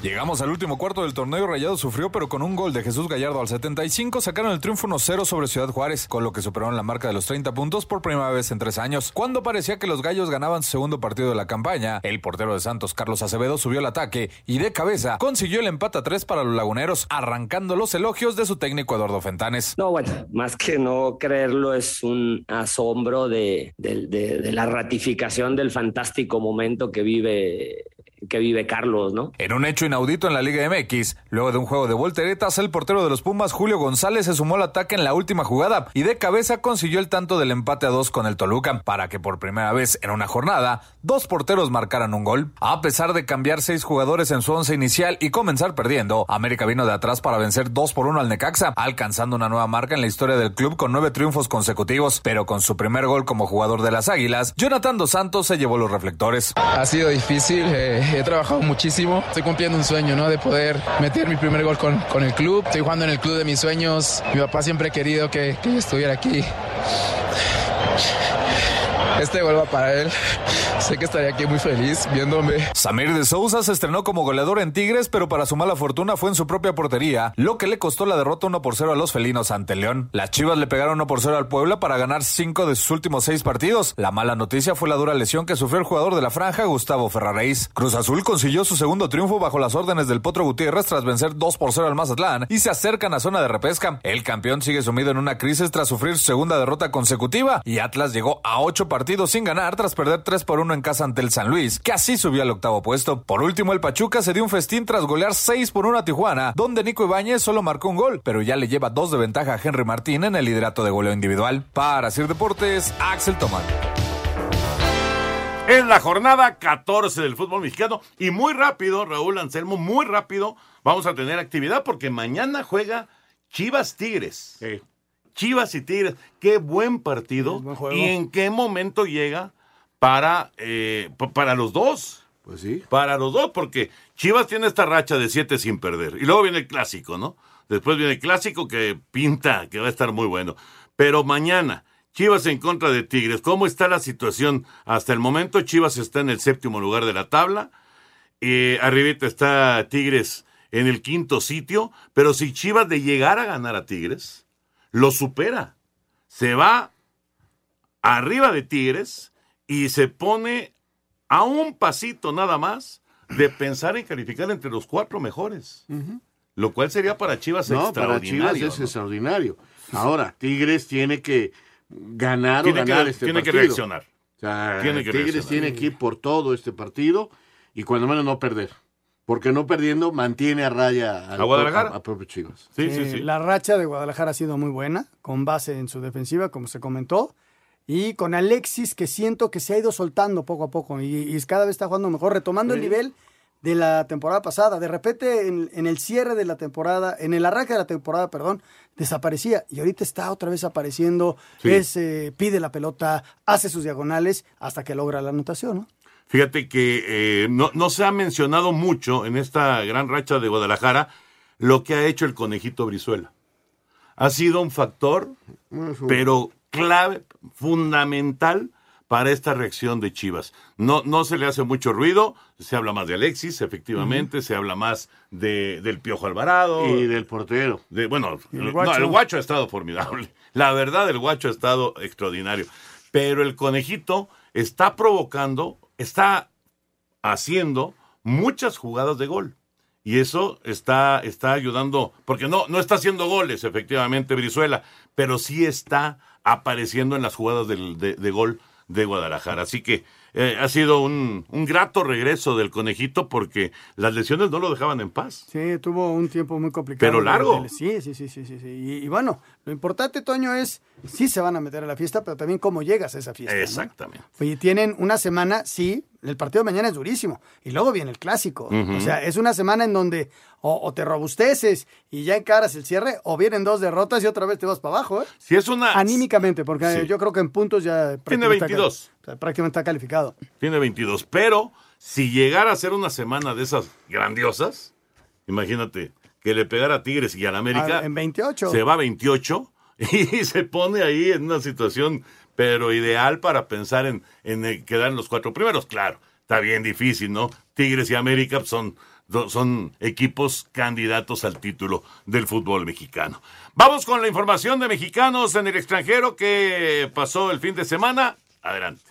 Llegamos al último cuarto del torneo. Rayado sufrió, pero con un gol de Jesús Gallardo al 75 sacaron el triunfo 1-0 sobre Ciudad Juárez, con lo que superaron la marca de los 30 puntos por primera vez en tres años. Cuando parecía que los gallos ganaban su segundo partido de la campaña, el portero de Santos, Carlos Acevedo, subió al ataque y de cabeza consiguió el empate a 3 para los laguneros, arrancando los elogios de su técnico Eduardo Fentanes. No, bueno, más que no creerlo, es un asombro de la ratificación del fantástico momento que vive, que vive Carlos, ¿no? En un hecho inaudito en la Liga MX, luego de un juego de volteretas, el portero de los Pumas, Julio González, se sumó al ataque en la última jugada y de cabeza consiguió el tanto del empate a dos con el Toluca, para que por primera vez en una jornada, dos porteros marcaran un gol. A pesar de cambiar seis jugadores en su once inicial y comenzar perdiendo, América vino de atrás para vencer dos por uno al Necaxa, alcanzando una nueva marca en la historia del club con nueve triunfos consecutivos, pero con su primer gol como jugador de las Águilas, Jonathan Dos Santos se llevó los reflectores. Ha sido difícil, eh, he trabajado muchísimo. Estoy cumpliendo un sueño, ¿no? De poder meter mi primer gol con, el club. Estoy jugando en el club de mis sueños. Mi papá siempre ha querido que, que yo estuviera aquí. Este gol va para él. Sé que estaría aquí muy feliz viéndome. Samir de Souza se estrenó como goleador en Tigres, pero para su mala fortuna fue en su propia portería, lo que le costó la derrota 1 por 0 a los felinos ante León. Las Chivas le pegaron 1 por 0 al Puebla para ganar 5 de sus últimos 6 partidos. La mala noticia fue la dura lesión que sufrió el jugador de la franja, Gustavo Ferraréis. Cruz Azul consiguió su segundo triunfo bajo las órdenes del Potro Gutiérrez tras vencer 2 por 0 al Mazatlán y se acercan a zona de repesca. El campeón sigue sumido en una crisis tras sufrir su segunda derrota consecutiva y Atlas llegó a 8 partidos sin ganar tras perder 3 por 1 en casa ante el San Luis, que así subió al octavo puesto. Por último, el Pachuca se dio un festín tras golear 6 por 1 a Tijuana, donde Nico Ibáñez solo marcó un gol, pero ya le lleva dos de ventaja a Henry Martín en el liderato de goleo individual. Para Sir Deportes, Axel Tomán. Es la jornada 14 del fútbol mexicano y muy rápido, Raúl Anselmo, muy rápido vamos a tener actividad porque mañana juega Chivas Tigres. Chivas y Tigres, qué buen partido. ¿Y en qué momento llega para, eh, pa- para los dos? Pues sí. Para los dos, porque Chivas tiene esta racha de siete sin perder. Y luego viene el clásico, ¿no? Después viene el clásico que pinta, que va a estar muy bueno. Pero mañana, Chivas en contra de Tigres. ¿Cómo está la situación hasta el momento? Chivas está en el séptimo lugar de la tabla. Eh, arribita está Tigres en el quinto sitio. Pero si Chivas de llegar a ganar a Tigres, lo supera. Se va arriba de Tigres y se pone a un pasito nada más de pensar en calificar entre los cuatro mejores. Lo cual sería para Chivas No, para Chivas extraordinario. es extraordinario. Ahora, Tigres tiene que ganar Tiene o que- ganar este tiene que reaccionar. O sea, Tiene que Tigres reaccionar. tiene que ir por todo este partido y cuando menos no perder. Porque no perdiendo mantiene a raya al ¿A Guadalajara? a- a propio Chivas. Eh, La racha de Guadalajara ha sido muy buena, con base en su defensiva, como se comentó, y con Alexis, que siento que se ha ido soltando poco a poco y, y cada vez está jugando mejor, retomando el Sí. nivel de la temporada pasada. De repente, en, en el cierre de la temporada, en el arranque de la temporada, perdón, desaparecía y ahorita está otra vez apareciendo, Sí. es, eh, pide la pelota, hace sus diagonales hasta que logra la anotación, ¿no? Fíjate que eh, no, no se ha mencionado mucho en esta gran racha de Guadalajara lo que ha hecho el conejito Brizuela. Ha sido un factor, pero clave, fundamental para esta reacción de Chivas. No, no se le hace mucho ruido, se habla más de Alexis, efectivamente, se habla más de, del Piojo Alvarado. Y del portero. De, bueno, no, el guacho ha estado formidable. La verdad, el guacho ha estado extraordinario. Pero el conejito está provocando, está haciendo muchas jugadas de gol. Y eso está, está ayudando, porque no, no está haciendo goles, efectivamente, Brizuela, pero sí está apareciendo en las jugadas del- de, de gol de Guadalajara. Así que eh, ha sido un, un, grato regreso del conejito porque las lesiones no lo dejaban en paz. Sí, tuvo un tiempo muy complicado. Pero largo. Sí, sí, sí, sí, sí. sí. Y, y, bueno, lo importante, Toño, es sí se van a meter a la fiesta, pero también cómo llegas a esa fiesta. Exactamente. ¿no? Y tienen una semana, sí, el partido de mañana es durísimo. Y luego viene el clásico. Uh -huh. O sea, es una semana en donde o, o, te robusteces y ya encaras el cierre, o vienen dos derrotas y otra vez te vas para abajo, ¿eh? Si es una... Anímicamente, porque sí. yo creo que en puntos ya... Tiene 22. Está, prácticamente está calificado. Tiene 22, pero si llegara a ser una semana de esas grandiosas, imagínate, que le pegara a Tigres y a la América... Ah, en 28. Se va a 28 y se pone ahí en una situación, pero ideal para pensar en, en quedar en los cuatro primeros. Claro, está bien difícil, ¿no? Tigres y América son son equipos candidatos al título del fútbol mexicano. Vamos con la información de mexicanos en el extranjero que pasó el fin de semana. Adelante.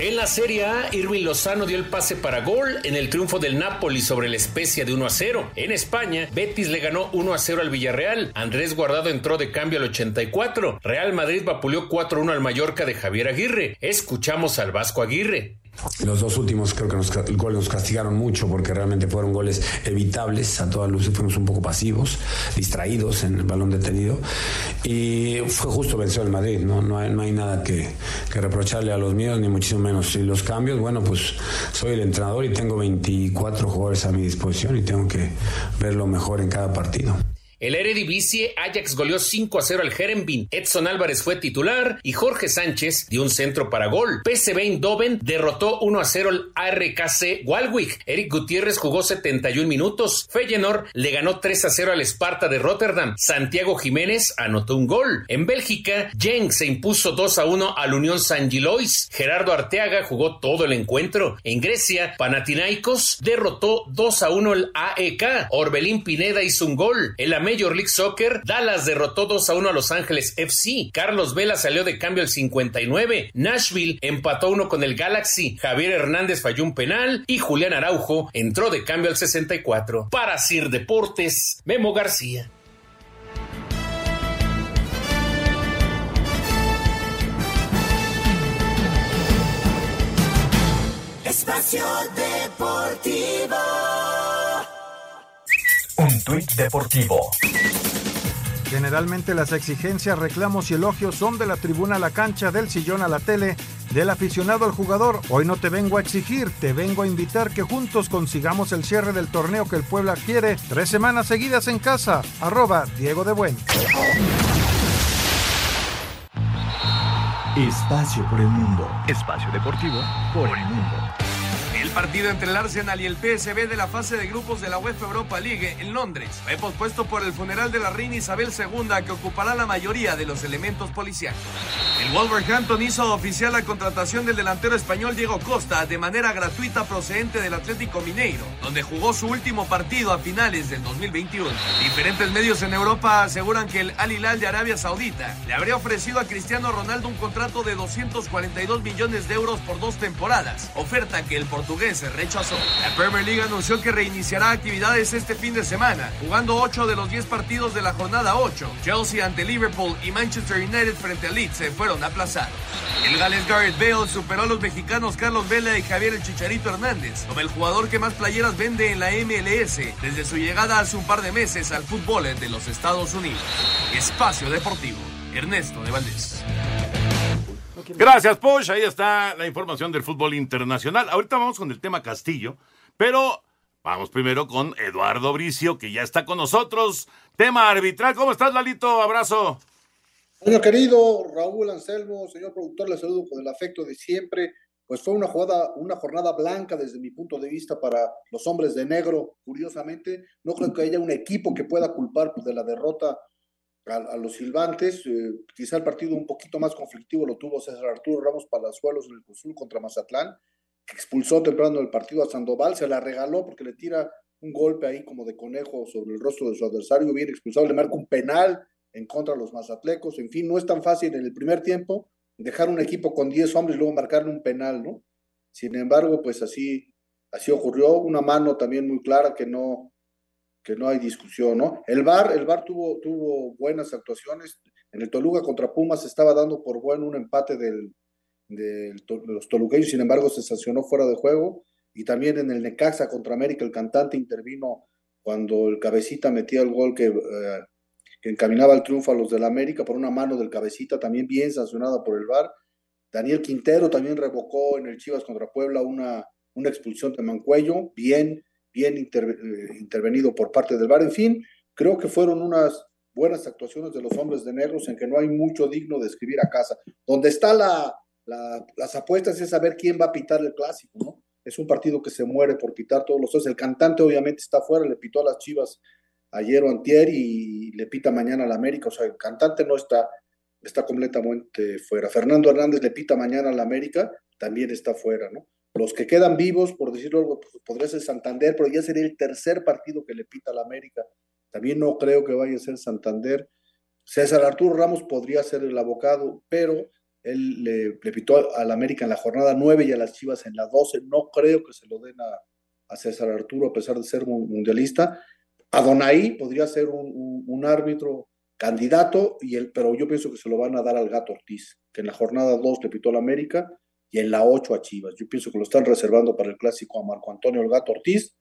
En la Serie A, Irving Lozano dio el pase para gol en el triunfo del Napoli sobre la Especia de 1 a 0. En España, Betis le ganó 1 a 0 al Villarreal. Andrés Guardado entró de cambio al 84. Real Madrid vapuleó 4 a 1 al Mallorca de Javier Aguirre. Escuchamos al Vasco Aguirre. Los dos últimos creo que nos, el gol nos castigaron mucho porque realmente fueron goles evitables. A todas luces fuimos un poco pasivos, distraídos en el balón detenido. Y fue justo vencer al Madrid. No, no, hay, no hay nada que, que, reprocharle a los míos, ni muchísimo menos. Y los cambios, bueno, pues soy el entrenador y tengo 24 jugadores a mi disposición y tengo que ver lo mejor en cada partido. El Eredivisie, Ajax goleó 5 a 0 al Herenveen. Edson Álvarez fue titular y Jorge Sánchez dio un centro para gol. PSV Eindhoven derrotó 1 a 0 al ARKC Walwick. Eric Gutiérrez jugó 71 minutos. Feyenoord le ganó 3 a 0 al Sparta de Rotterdam. Santiago Jiménez anotó un gol. En Bélgica, Genk se impuso 2 a 1 al Unión San Gilois. Gerardo Arteaga jugó todo el encuentro. En Grecia, Panathinaikos derrotó 2 a 1 al AEK. Orbelín Pineda hizo un gol. El Major League Soccer, Dallas derrotó 2 a 1 a Los Ángeles FC. Carlos Vela salió de cambio al 59. Nashville empató 1 con el Galaxy. Javier Hernández falló un penal y Julián Araujo entró de cambio al 64. Para Sir Deportes, Memo García. Espacio Deportivo. Tuit deportivo. Generalmente las exigencias, reclamos y elogios son de la tribuna a la cancha, del sillón a la tele, del aficionado al jugador. Hoy no te vengo a exigir, te vengo a invitar que juntos consigamos el cierre del torneo que el Puebla quiere. Tres semanas seguidas en casa. Arroba Diego de Buen. Espacio por el mundo. Espacio deportivo por el mundo. El partido entre el Arsenal y el PSV de la fase de grupos de la UEFA Europa League en Londres fue pospuesto por el funeral de la reina Isabel II que ocupará la mayoría de los elementos policiales. El Wolverhampton hizo oficial la contratación del delantero español Diego Costa de manera gratuita procedente del Atlético Mineiro, donde jugó su último partido a finales del 2021. Diferentes medios en Europa aseguran que el Al Hilal de Arabia Saudita le habría ofrecido a Cristiano Ronaldo un contrato de 242 millones de euros por dos temporadas, oferta que el portugués se rechazó. La Premier League anunció que reiniciará actividades este fin de semana, jugando 8 de los 10 partidos de la jornada 8. Chelsea ante Liverpool y Manchester United frente a Leeds se fueron aplazados. El Gales Garrett Bale superó a los mexicanos Carlos Vela y Javier El Chicharito Hernández como el jugador que más playeras vende en la MLS desde su llegada hace un par de meses al fútbol de los Estados Unidos. Espacio Deportivo, Ernesto de Valdés. Gracias, Posh. Ahí está la información del fútbol internacional. Ahorita vamos con el tema Castillo, pero vamos primero con Eduardo Bricio, que ya está con nosotros. Tema arbitral. ¿Cómo estás, Lalito? Abrazo. Bueno, querido Raúl Anselmo, señor productor, le saludo con el afecto de siempre. Pues fue una jugada, una jornada blanca desde mi punto de vista para los hombres de negro. Curiosamente, no creo que haya un equipo que pueda culpar de la derrota a, los silbantes. Eh, quizá el partido un poquito más conflictivo lo tuvo César Arturo Ramos Palazuelos en el Cruzul contra Mazatlán, que expulsó temprano el partido a Sandoval, se la regaló porque le tira un golpe ahí como de conejo sobre el rostro de su adversario, bien expulsado, le marca un penal en contra de los mazatlecos, en fin, no es tan fácil en el primer tiempo dejar un equipo con 10 hombres y luego marcarle un penal, ¿no? Sin embargo, pues así, así ocurrió, una mano también muy clara que no, que no hay discusión, ¿no? El VAR, el tuvo, tuvo buenas actuaciones, En el Toluca contra Pumas estaba dando por bueno un empate de los toluqueños, sin embargo se sancionó fuera de juego. Y también en el Necaxa contra América, el cantante intervino cuando el cabecita metía el gol que, eh, que encaminaba el triunfo a los del América por una mano del cabecita, también bien sancionada por el VAR. Daniel Quintero también revocó en el Chivas contra Puebla una, una expulsión de Mancuello, bien, bien eh, intervenido por parte del VAR. En fin, creo que fueron unas buenas actuaciones de los hombres de negros en que no hay mucho digno de escribir a casa. Donde está la, la- las apuestas es saber quién va a pitar el clásico, ¿no? Es un partido que se muere por pitar todos los dos. El cantante obviamente está fuera, le pitó a las Chivas ayer o antier y le pita mañana al América. O sea, el cantante no está, está completamente fuera. Fernando Hernández le pita mañana al América, también está fuera, ¿no? Los que quedan vivos, por decirlo algo, pues, podría ser Santander, pero ya sería el tercer partido que le pita al América. También no creo que vaya a ser Santander. César Arturo Ramos podría ser el abocado, pero él le, le pitó al América en la jornada 9 y a las Chivas en la 12. No creo que se lo den a, a César Arturo, a pesar de ser mu- mundialista. Adonai podría ser un, un- un árbitro candidato, y él, pero yo pienso que se lo van a dar al Gato Ortiz, que en la jornada 2 le pitó al América y en la 8 a Chivas. Yo pienso que lo están reservando para el clásico a Marco Antonio el Gato Ortiz.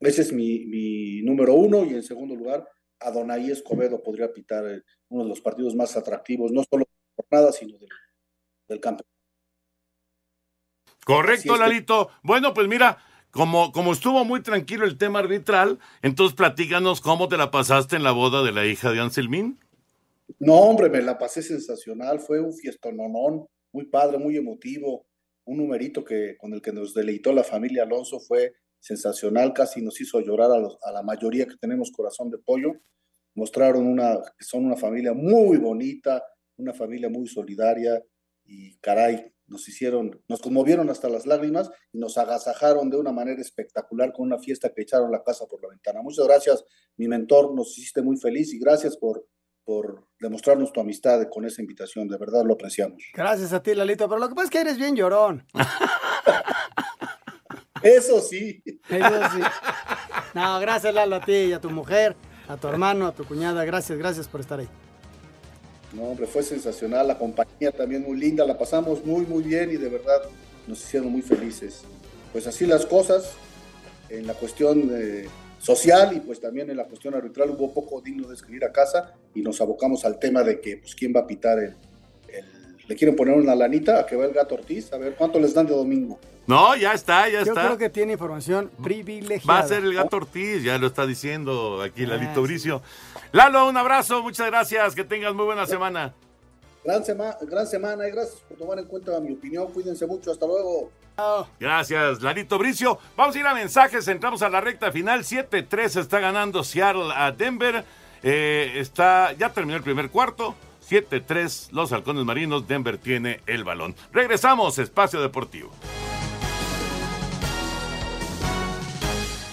Ese es mi, mi número uno, y en segundo lugar, Adonai Escobedo podría pitar eh, uno de los partidos más atractivos, no solo de la jornada, sino del, del campeonato. Correcto, es Lalito. Bueno, pues mira, como, como estuvo muy tranquilo el tema arbitral, entonces platícanos cómo te la pasaste en la boda de la hija de Anselmín. No, hombre, me la pasé sensacional, fue un fiestononón, muy padre, muy emotivo, un numerito que, con el que nos deleitó la familia Alonso fue sensacional, casi nos hizo llorar a, los- a la mayoría que tenemos corazón de pollo, mostraron una, que son una familia muy bonita, una familia muy solidaria y caray, nos hicieron, nos conmovieron hasta las lágrimas y nos agasajaron de una manera espectacular con una fiesta que echaron la casa por la ventana. Muchas gracias, mi mentor, nos hiciste muy feliz y gracias por, por demostrarnos tu amistad con esa invitación, de verdad lo apreciamos. Gracias a ti, Lalito. Pero lo que pasa es que eres bien llorón. Eso sí. Eso sí. No, gracias, Lalo, a ti y a tu mujer, a tu hermano, a tu cuñada. Gracias, gracias por estar ahí. No, hombre, fue sensacional, la compañía también muy linda, la pasamos muy, muy bien y de verdad nos hicieron muy felices. Pues así las cosas, en la cuestión eh, social y pues también en la cuestión arbitral hubo poco digno de escribir a casa y nos abocamos al tema de que pues quién va a pitar el, el- le quieren poner una lanita a que va el gato Ortiz, a ver cuánto les dan de domingo. No, ya está, ya Yo está. creo que tiene información privilegiada. Va a ser el gato Ortiz, ya lo está diciendo aquí Lalito Bricio. Lalo, un abrazo, muchas gracias, que tengas muy buena semana. Gran, sema- gran semana y gracias por tomar en cuenta mi opinión, cuídense mucho, hasta luego. Gracias, Lalito Bricio. Vamos a ir a mensajes, entramos a la recta final. 7-3 está ganando Seattle a Denver. Eh, está, ya terminó el primer cuarto. 7-3, los halcones marinos. Denver tiene el balón. Regresamos, espacio deportivo.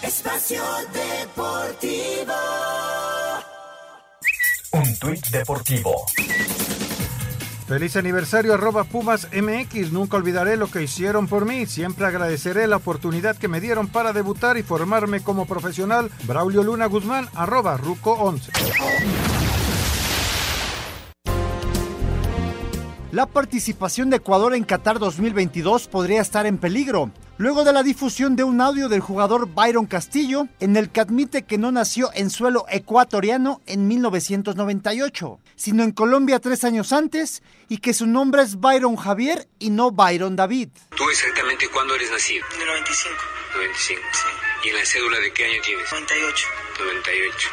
Espacio Deportivo. Un tuit deportivo. Feliz aniversario arroba Pumas MX. Nunca olvidaré lo que hicieron por mí. Siempre agradeceré la oportunidad que me dieron para debutar y formarme como profesional. Braulio Luna Guzmán arroba Ruco 11. La participación de Ecuador en Qatar 2022 podría estar en peligro, luego de la difusión de un audio del jugador Byron Castillo, en el que admite que no nació en suelo ecuatoriano en 1998, sino en Colombia tres años antes, y que su nombre es Byron Javier y no Byron David. ¿Tú exactamente cuándo eres nacido? De 95. 95. ¿Y en la cédula de qué año tienes? 98. 98.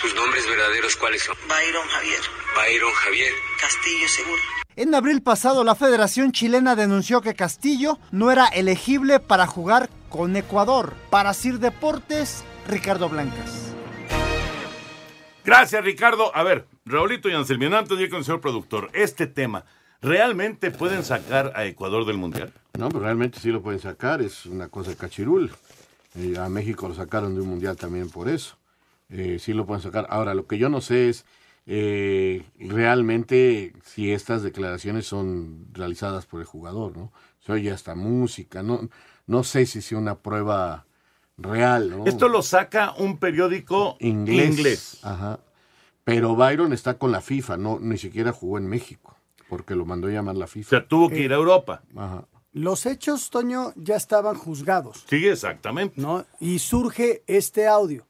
¿Tus nombres verdaderos cuáles son? Byron Javier. Byron Javier. Castillo Seguro. En abril pasado, la Federación Chilena denunció que Castillo no era elegible para jugar con Ecuador. Para Sir Deportes, Ricardo Blancas. Gracias, Ricardo. A ver, Raulito y Anselmiano, antes de ir con el señor productor, este tema, ¿realmente pueden sacar a Ecuador del Mundial? No, pero realmente sí lo pueden sacar, es una cosa de cachirul. Eh, a México lo sacaron de un mundial también por eso. Eh, sí lo pueden sacar. Ahora, lo que yo no sé es eh, realmente si estas declaraciones son realizadas por el jugador, ¿no? Se oye hasta música, no, no sé si sea una prueba real, ¿no? Esto lo saca un periódico inglés. inglés. Ajá. Pero Byron está con la FIFA, no ni siquiera jugó en México, porque lo mandó llamar la FIFA. O sea, tuvo que ir a Europa. Ajá. Los hechos, Toño, ya estaban juzgados. Sí, exactamente. ¿no? Y surge este audio.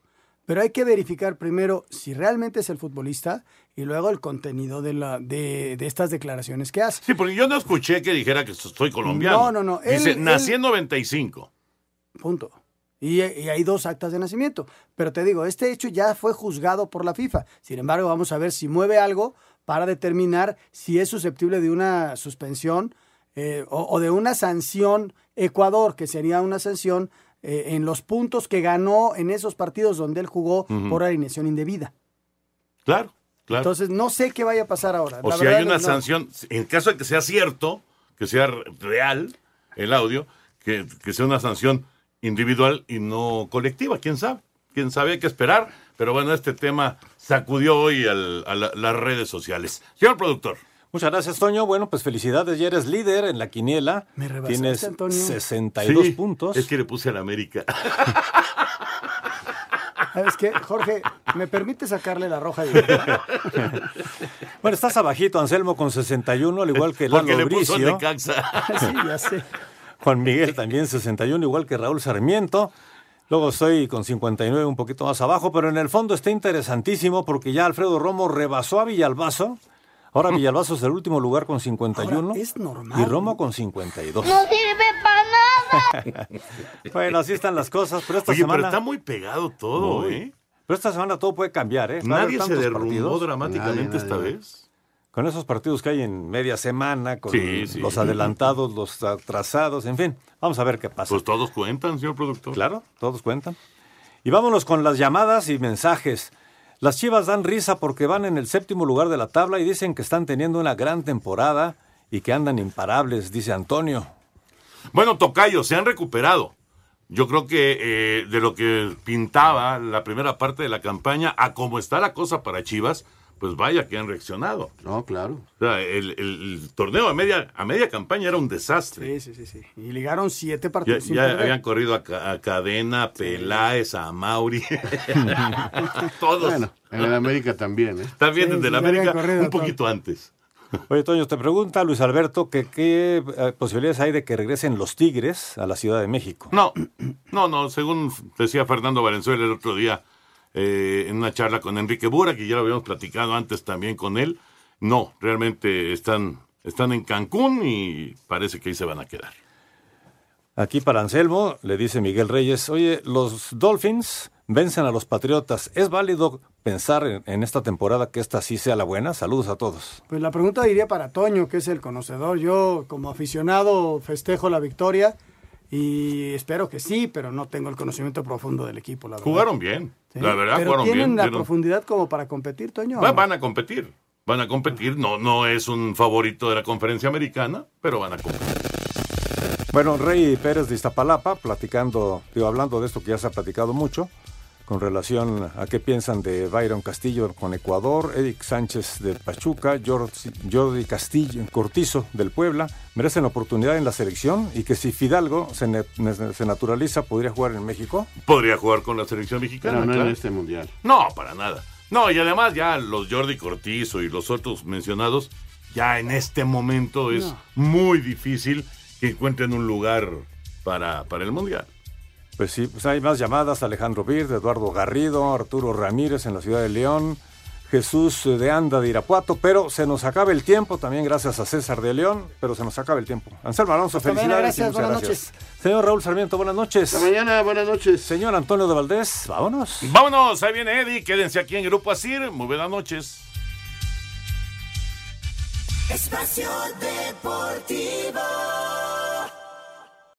Pero hay que verificar primero si realmente es el futbolista y luego el contenido de, la, de, de estas declaraciones que hace. Sí, porque yo no escuché que dijera que soy colombiano. No, no, no. Dice, Él- nací en 95. Punto. Y, y hay dos actas de nacimiento. Pero te digo, este hecho ya fue juzgado por la FIFA. Sin embargo, vamos a ver si mueve algo para determinar si es susceptible de una suspensión eh, o, o de una sanción Ecuador, que sería una sanción eh, en los puntos que ganó en esos partidos donde él jugó por alineación indebida. Claro, claro. Entonces, no sé qué vaya a pasar ahora. o La si verdad, hay una no- sanción, en caso de que sea cierto, que sea real el audio, que, que sea una sanción individual y no colectiva, quién sabe. Quién sabe, hay que esperar. Pero bueno, este tema sacudió hoy al- a la- las redes sociales. Señor productor. Muchas gracias, Toño. Bueno, pues felicidades, ya eres líder en la quiniela. Me rebasaste, Tienes Antonio. 62 Sí, puntos. Es que le puse a la América. ¿Sabes qué? Jorge, ¿me permite sacarle la roja? Bueno, estás abajito, Anselmo, con 61, al igual que Porque Lalo le puso el Bricio. Sí, ya sé. Juan Miguel también 61, igual que Raúl Sarmiento. Luego estoy con 59, un poquito más abajo, pero en el fondo está interesantísimo porque ya Alfredo Romo rebasó a Villalbazo. Ahora Villalbazo es el último lugar con 51 Ahora, es normal. y Romo con 52. No sirve para nada. bueno, así están las cosas, pero esta Oye, semana... pero está muy pegado todo, Muy. ¿eh? Pero esta semana todo puede cambiar, ¿eh? Nadie se derrumbó partidos. dramáticamente Nadie, esta nadie. vez. Con esos partidos que hay en media semana, con Sí, sí. los adelantados, los atrasados, en fin. Vamos a ver qué pasa. Pues todos cuentan, señor productor. Claro, todos cuentan. Y vámonos con las llamadas y mensajes. Las Chivas dan risa porque van en el séptimo lugar de la tabla y dicen que están teniendo una gran temporada y que andan imparables, dice Antonio. Bueno, Tocayo, se han recuperado. Yo creo que eh, de lo que pintaba la primera parte de la campaña a cómo está la cosa para Chivas, pues vaya que han reaccionado. No, claro. O sea, el, el- el torneo a media, a media campaña era un desastre. Sí, sí, sí, sí. Y ligaron siete partidos ya habían corrido a, a Cadena, a Peláez, a Mauri. Todos. Bueno, en el América también, ¿eh? También Sí, desde sí, habían América, corrido un poquito antes. Oye, Toño, te pregunta Luis Alberto que qué eh, posibilidades hay de que regresen los Tigres a la Ciudad de México. No, no, no, según decía Fernando Valenzuela el otro día eh, en una charla con Enrique Bura, que ya lo habíamos platicado antes también con él, no, realmente están, están en Cancún y parece que ahí se van a quedar. Aquí para Anselmo le dice Miguel Reyes, oye, los Dolphins vencen a los Patriotas. ¿Es válido pensar en, en esta temporada que esta sí sea la buena? Saludos a todos. Pues la pregunta iría para Toño, que es el conocedor. Yo, como aficionado, festejo la victoria y espero que sí, pero no tengo el conocimiento profundo del equipo, la verdad. Jugaron bien, Sí. la verdad, pero jugaron ¿tienen bien. la profundidad como para competir, Toño? Va- van a competir, van a competir, no, no es un favorito de la conferencia americana, pero van a competir. Bueno, Rey Pérez de Iztapalapa, platicando, digo, hablando de esto que ya se ha platicado mucho, con relación a qué piensan de Byron Castillo con Ecuador, Eric Sánchez del Pachuca, Jordi, Jordi Castillo Cortizo del Puebla, merecen oportunidad en la selección y que si Fidalgo se, ne- ne- se naturaliza podría jugar en México. Podría jugar con la selección mexicana, Pero no claro. en este mundial. No, para nada. No, y además ya los Jordi Cortizo y los otros mencionados, ya en este momento es No. muy difícil que encuentren un lugar para, para el Mundial. Pues sí, pues hay más llamadas, Alejandro Bird, Eduardo Garrido, Arturo Ramírez en la ciudad de León, Jesús de Anda de Irapuato, pero se nos acaba el tiempo, también gracias a César de León, pero se nos acaba el tiempo. Anselmo Alonso, Hasta mañana, felicidades. y gracias, muchas buenas Señor Raúl Sarmiento, buenas noches. Hasta mañana, buenas noches. Señor Antonio de Valdés, vámonos. Vámonos, ahí viene Eddie, quédense aquí en Grupo Asir, muy buenas noches. Espacio Deportivo.